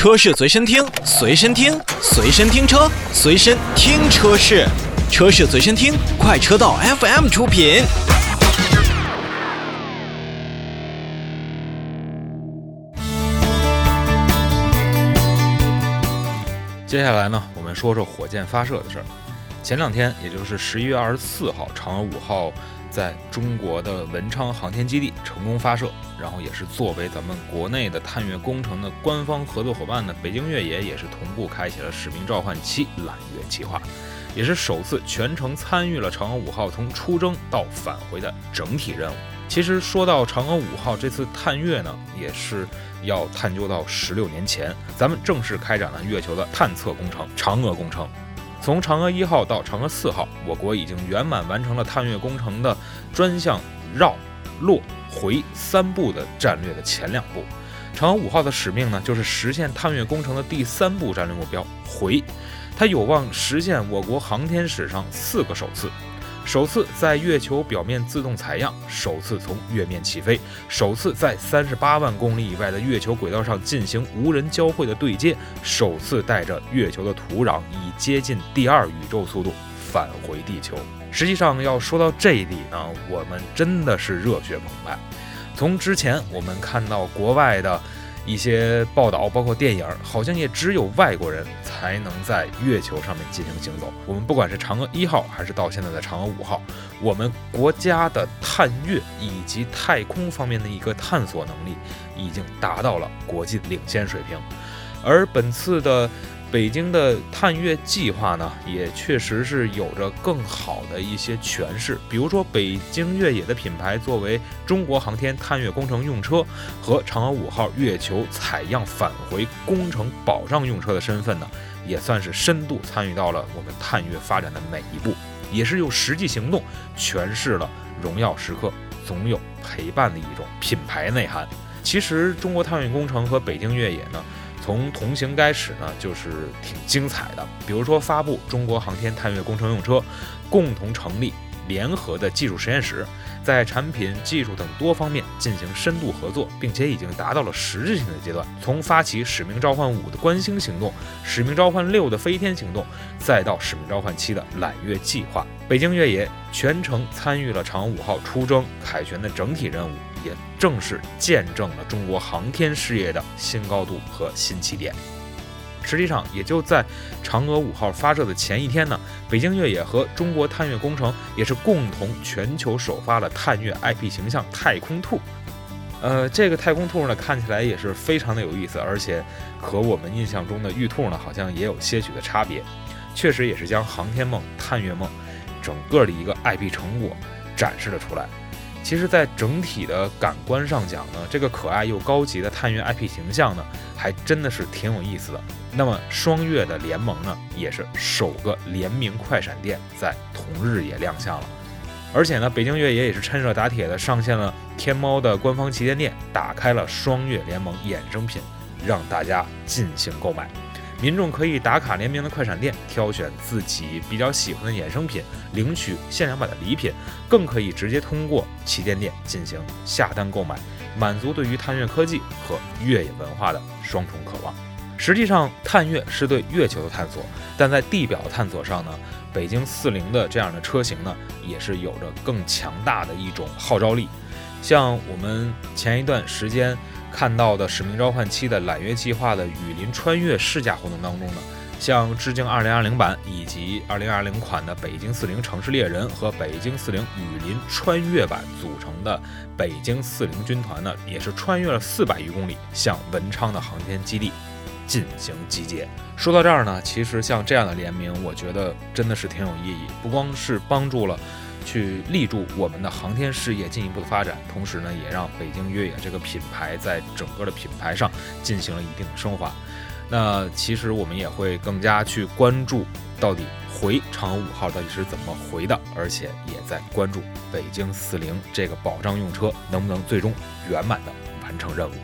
车市随身听，随身听，随身听车，随身听车市，车市随身听，快车道 FM 出品。接下来呢，我们说说火箭发射的事儿。前两天，也就是十一月二十四号，嫦娥五号在中国的文昌航天基地成功发射，然后也是作为咱们国内的探月工程的官方合作伙伴呢，北京越野也是同步开启了使命召唤七揽月计划，也是首次全程参与了嫦娥五号从出征到返回的整体任务。其实说到嫦娥五号这次探月呢，也是。要探究到十六年前，咱们正式开展了月球的探测工程——嫦娥工程。从嫦娥一号到嫦娥四号，我国已经圆满完成了探月工程的专项绕、落、回三步的战略的前两步。嫦娥五号的使命呢，就是实现探月工程的第三步战略目标——回。它有望实现我国航天史上四个首次。首次在月球表面自动采样，首次从月面起飞，首次在三十八万公里以外的月球轨道上进行无人交会的对接，首次带着月球的土壤以接近第二宇宙速度返回地球。实际上，要说到这里呢，我们真的是热血澎湃。从之前我们看到国外的。一些报道，包括电影，好像也只有外国人才能在月球上面进行行走。我们不管是嫦娥一号，还是到现在的嫦娥五号，我们国家的探月以及太空方面的一个探索能力，已经达到了国际领先水平。而本次的。北京的探月计划呢，也确实是有着更好的一些诠释。比如说，北京越野的品牌作为中国航天探月工程用车和嫦娥五号月球采样返回工程保障用车的身份呢，也算是深度参与到了我们探月发展的每一步，也是用实际行动诠释了“荣耀时刻总有陪伴”的一种品牌内涵。其实，中国探月工程和北京越野呢。从同行开始呢，就是挺精彩的。比如说发布中国航天探月工程用车，共同成立联合的技术实验室，在产品、技术等多方面进行深度合作，并且已经达到了实质性的阶段。从发起使命召唤五的观星行动，使命召唤六的飞天行动，再到使命召唤七的揽月计划，北京越野全程参与了嫦娥五号出征凯旋的整体任务。也正是见证了中国航天事业的新高度和新起点。实际上，也就在嫦娥五号发射的前一天呢，北京越野和中国探月工程也是共同全球首发了探月 IP 形象太空兔。呃，这个太空兔呢，看起来也是非常的有意思，而且和我们印象中的玉兔呢，好像也有些许的差别。确实也是将航天梦、探月梦整个的一个 IP 成果展示了出来。其实，在整体的感官上讲呢，这个可爱又高级的探月 IP 形象呢，还真的是挺有意思的。那么，双月的联盟呢，也是首个联名快闪店在同日也亮相了。而且呢，北京越野也是趁热打铁的上线了天猫的官方旗舰店，打开了双月联盟衍生品，让大家进行购买。民众可以打卡联名的快闪店，挑选自己比较喜欢的衍生品，领取限量版的礼品，更可以直接通过旗舰店进行下单购买，满足对于探月科技和越野文化的双重渴望。实际上，探月是对月球的探索，但在地表探索上呢，北京四零的这样的车型呢，也是有着更强大的一种号召力。像我们前一段时间。看到的《使命召唤七》的揽月计划的雨林穿越试驾活动当中呢，像致敬2020版以及2020款的北京四零城市猎人和北京四零雨林穿越版组成的北京四零军团呢，也是穿越了四百余公里，向文昌的航天基地进行集结。说到这儿呢，其实像这样的联名，我觉得真的是挺有意义，不光是帮助了。去立住我们的航天事业进一步的发展，同时呢，也让北京越野这个品牌在整个的品牌上进行了一定的升华。那其实我们也会更加去关注，到底回嫦娥五号到底是怎么回的，而且也在关注北京四零这个保障用车能不能最终圆满的完成任务。